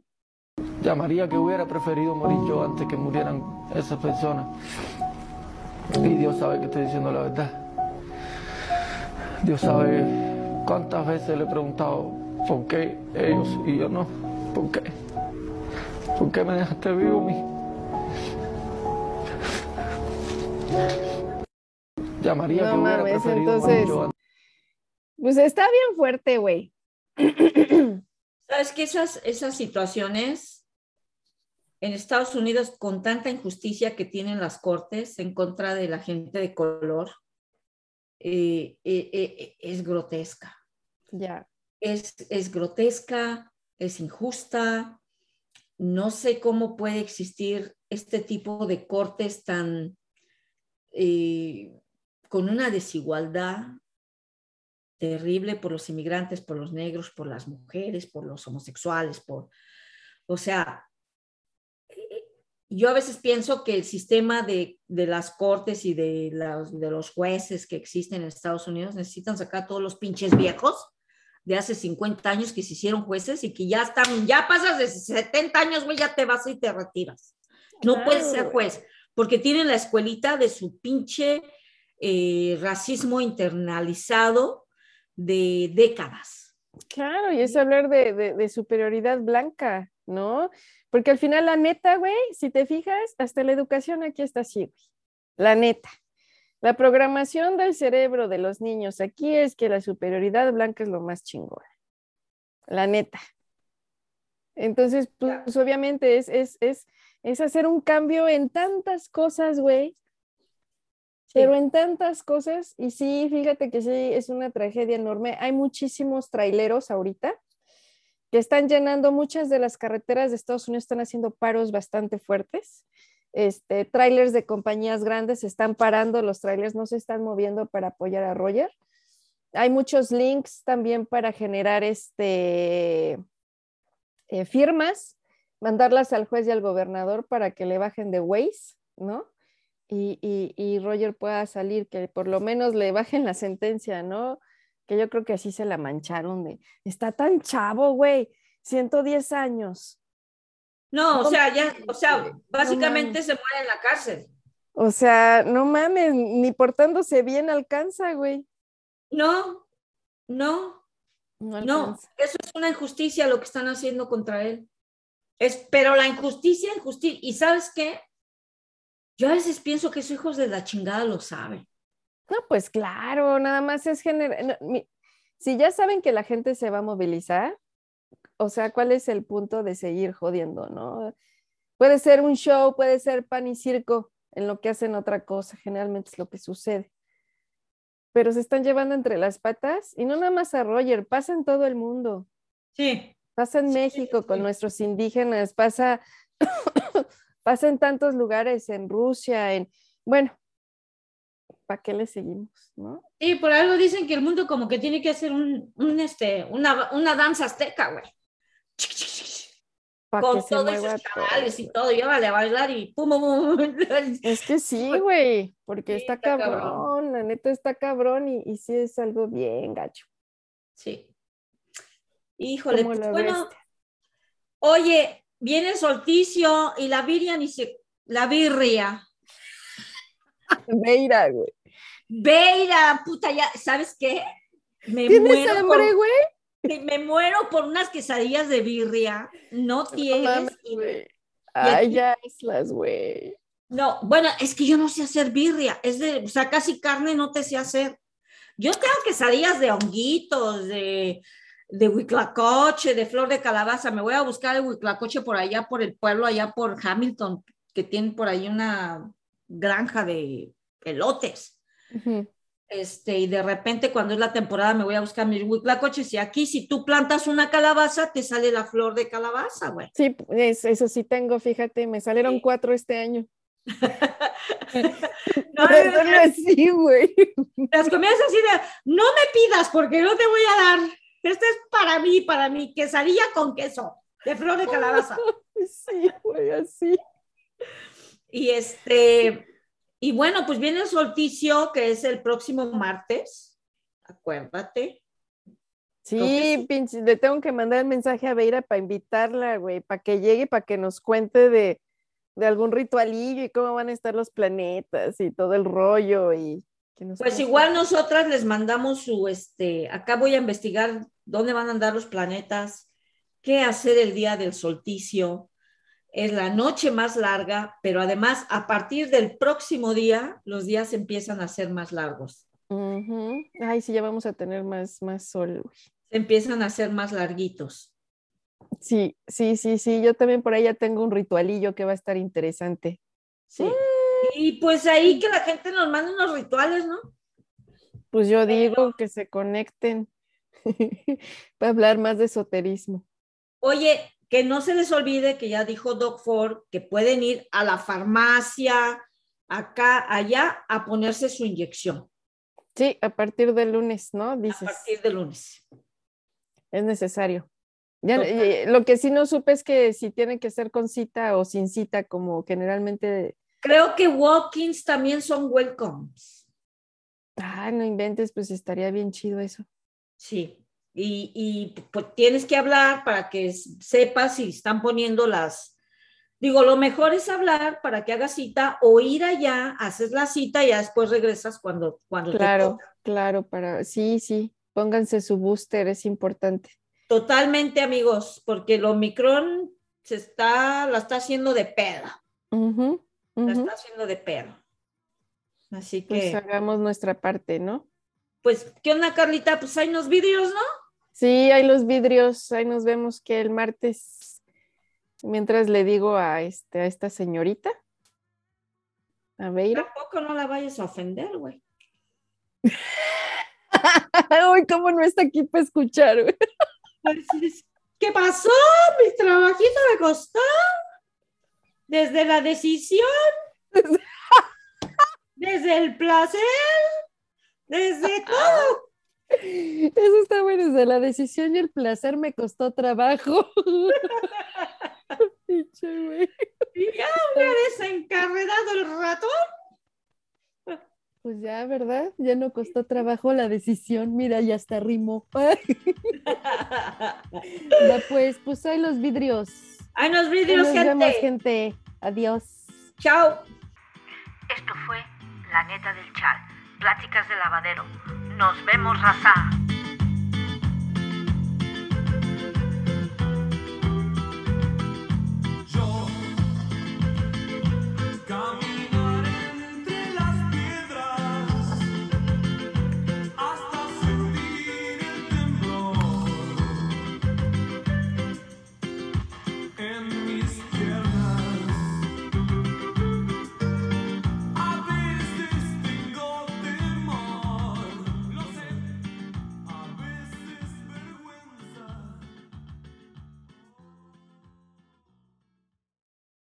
[SPEAKER 4] Llamaría que hubiera preferido morir yo antes que murieran esas personas. Y Dios sabe que estoy diciendo la verdad. Dios sabe cuántas veces le he preguntado por qué ellos y yo no. ¿Por qué? ¿Por qué me dejaste vivo mí? Llamaría
[SPEAKER 3] No
[SPEAKER 4] que hubiera
[SPEAKER 3] mames,
[SPEAKER 4] preferido
[SPEAKER 3] entonces-. Pues está bien fuerte, güey. *clears throat*
[SPEAKER 2] Sabes que esas, esas situaciones en Estados Unidos, con tanta injusticia que tienen las cortes en contra de la gente de color, eh, eh, eh, es grotesca.
[SPEAKER 3] ya.
[SPEAKER 2] Es, es grotesca, es injusta. No sé cómo puede existir este tipo de cortes tan eh, con una desigualdad terrible por los inmigrantes, por los negros, por las mujeres, por los homosexuales, por, o sea, yo a veces pienso que el sistema de, de las cortes y de, las- de los jueces que existen en Estados Unidos necesitan sacar todos los pinches viejos de hace 50 años que se hicieron jueces y que ya están, ya pasas de 70 años, güey, ya te vas y te retiras. No
[SPEAKER 3] Claro,
[SPEAKER 2] puedes ser juez, porque tienen la escuelita de su pinche eh, racismo internalizado de décadas.
[SPEAKER 3] Claro, y es hablar de, de- de superioridad blanca, ¿no? Porque al final, la neta, güey, si te fijas, hasta la educación aquí está así, güey. La neta. La programación del cerebro de los niños aquí es que la superioridad blanca es lo más chingón. La neta. Entonces, pues obviamente es, es, es, es hacer un cambio en tantas cosas, güey, pero en tantas cosas, y sí, fíjate que sí, es una tragedia enorme. Hay muchísimos traileros ahorita que están llenando muchas de las carreteras de Estados Unidos, están haciendo paros bastante fuertes. Este, trailers de compañías grandes están parando, los trailers no se están moviendo para apoyar a Roger. Hay muchos links también para generar este, eh, firmas, mandarlas al juez y al gobernador para que le bajen de Waze, ¿no? Y, y, y Roger pueda salir, que por lo menos le bajen la sentencia, ¿no? Que yo creo que así se la mancharon de, está tan chavo, güey, 110 años.
[SPEAKER 2] No, o sea, ya, o sea,
[SPEAKER 3] no
[SPEAKER 2] básicamente se muere en la cárcel.
[SPEAKER 3] O sea, no mames, ni portándose bien alcanza, güey.
[SPEAKER 2] No, no.
[SPEAKER 3] No
[SPEAKER 2] No, eso es una injusticia lo que están haciendo contra él. Es, pero la injusticia, injusticia. ¿Y sabes qué? Yo a veces pienso que esos hijos de la chingada lo saben.
[SPEAKER 3] No, pues claro, nada más es generar. si ya saben que la gente se va a movilizar, o sea, ¿cuál es el punto de seguir jodiendo, no? Puede ser un show, puede ser pan y circo, en lo que hacen otra cosa, generalmente es lo que sucede. Pero se están llevando entre las patas y no nada más a Roger, pasa en todo el mundo.
[SPEAKER 2] Sí.
[SPEAKER 3] Pasa en
[SPEAKER 2] Sí,
[SPEAKER 3] México
[SPEAKER 2] sí.
[SPEAKER 3] con nuestros indígenas, pasa, pasa en tantos lugares, en Rusia, en, bueno, ¿para qué le seguimos, no?
[SPEAKER 2] Sí, por algo dicen que el mundo como que tiene que hacer un, un, este, una, una danza azteca, güey. Con todos esos
[SPEAKER 3] todo.
[SPEAKER 2] chavales y todo. Yo vale a bailar y pum, pum, pum. *laughs*
[SPEAKER 3] Es que sí, güey, porque
[SPEAKER 2] Sí,
[SPEAKER 3] está,
[SPEAKER 2] está
[SPEAKER 3] cabrón,
[SPEAKER 2] cabrón.
[SPEAKER 3] la neta está cabrón y, y sí es algo bien gacho.
[SPEAKER 2] Sí. Híjole, pues, bueno, oye, viene el solsticio y la birria ni se, la birria.
[SPEAKER 3] Veira, güey.
[SPEAKER 2] Veira, puta, ya, ¿sabes qué? Me
[SPEAKER 3] ¿Tienes
[SPEAKER 2] muero
[SPEAKER 3] hambre, güey?
[SPEAKER 2] me muero por unas quesadillas de birria. No
[SPEAKER 3] No
[SPEAKER 2] tienes.
[SPEAKER 3] mames,
[SPEAKER 2] y-
[SPEAKER 3] güey.
[SPEAKER 2] aquí-
[SPEAKER 3] Ay, ya las, güey.
[SPEAKER 2] No, bueno, es que yo no sé hacer birria. Es de, o sea, casi carne no te sé hacer. Yo tengo quesadillas de honguitos, de, de huitlacoche, de flor de calabaza. Me voy a buscar el huitlacoche por allá, por el pueblo, allá por Hamilton, que tienen por ahí una granja de elotes.
[SPEAKER 3] Ujú.
[SPEAKER 2] Este, y de repente cuando es la temporada me voy a buscar mis huitlacoches y aquí si tú plantas una calabaza te sale la flor de calabaza, güey.
[SPEAKER 3] Sí, es- eso sí tengo, fíjate, me salieron
[SPEAKER 2] Sí.
[SPEAKER 3] cuatro este año. *laughs*
[SPEAKER 2] No, *laughs*
[SPEAKER 3] hacerlo así, güey.
[SPEAKER 2] las comidas así de, no me pidas porque no te voy a dar. Este es para mí, para mí, quesadilla con queso de flor de calabaza. *laughs*
[SPEAKER 3] Sí, güey, así.
[SPEAKER 2] Y este, y bueno, pues viene el solsticio que es el próximo martes. Acuérdate.
[SPEAKER 3] Sí, pinche, le tengo que mandar el mensaje a Veira para invitarla, güey, para que llegue, para que nos cuente de, de algún ritualillo y cómo van a estar los planetas y todo el rollo y nos
[SPEAKER 2] Pues igual nosotras les mandamos su, este, acá voy a investigar dónde van a andar los planetas, qué hacer el día del solsticio. Es la noche más larga, pero además a partir del próximo día los días empiezan a ser más largos.
[SPEAKER 3] Ay, sí, ya vamos a tener más, más sol,
[SPEAKER 2] se empiezan a ser más larguitos.
[SPEAKER 3] Sí, sí, sí, sí, yo también por ahí ya tengo un ritualillo que va a estar interesante.
[SPEAKER 2] Sí. Y pues ahí que la gente nos mande unos rituales, ¿no?
[SPEAKER 3] Pues yo digo que se conecten *laughs* para hablar más de esoterismo.
[SPEAKER 2] Oye, que no se les olvide que ya dijo Doc Ford que pueden ir a la farmacia, acá, allá, a ponerse su inyección
[SPEAKER 3] Sí, a partir del lunes, ¿no?
[SPEAKER 2] a
[SPEAKER 3] Dices,
[SPEAKER 2] partir de lunes.
[SPEAKER 3] es necesario. Ya, eh, lo que sí no supe es que si tiene que ser con cita o sin cita, como generalmente,
[SPEAKER 2] Creo que walk-ins también son welcomes.
[SPEAKER 3] ah, no inventes, pues estaría bien chido eso.
[SPEAKER 2] Sí. Y, y pues tienes que hablar para que sepas si están poniendo las. Digo, lo mejor es hablar para que hagas cita o ir allá, haces la cita y ya después regresas cuando, cuando
[SPEAKER 3] Claro, claro, para, sí, sí, pónganse su booster, es importante.
[SPEAKER 2] Totalmente, amigos, porque el Omicron se está, la está haciendo de
[SPEAKER 3] Ujú,
[SPEAKER 2] La está haciendo de pedo. Así
[SPEAKER 3] Pues
[SPEAKER 2] que,
[SPEAKER 3] hagamos nuestra parte, ¿no?
[SPEAKER 2] pues, ¿qué onda, Carlita? Pues hay unos vídeos, ¿no?
[SPEAKER 3] Sí, hay los vidrios, ahí nos vemos que el martes, mientras le digo a, este, a esta señorita, a Beira.
[SPEAKER 2] Tampoco no la vayas a ofender, güey. *laughs*
[SPEAKER 3] Uy, cómo no está aquí para escuchar, güey.
[SPEAKER 2] Pues, ¿Qué pasó? Mi trabajito me costó. Desde la decisión, desde el placer, desde todo.
[SPEAKER 3] Eso está bueno, desde la decisión y el placer me costó trabajo. *laughs*
[SPEAKER 2] Y ya me ha desencarregado el ratón.
[SPEAKER 3] Pues ya, ¿verdad? Ya no costó trabajo la decisión. Mira, ya está rimó. *laughs* *laughs* Pues, pues hay los vidrios.
[SPEAKER 2] Vídeos,
[SPEAKER 3] Nos vemos,
[SPEAKER 2] gente.
[SPEAKER 3] gente. Adiós.
[SPEAKER 2] Chao.
[SPEAKER 5] Esto fue La Neta del Chal, Pláticas de Lavadero. Nos vemos, raza.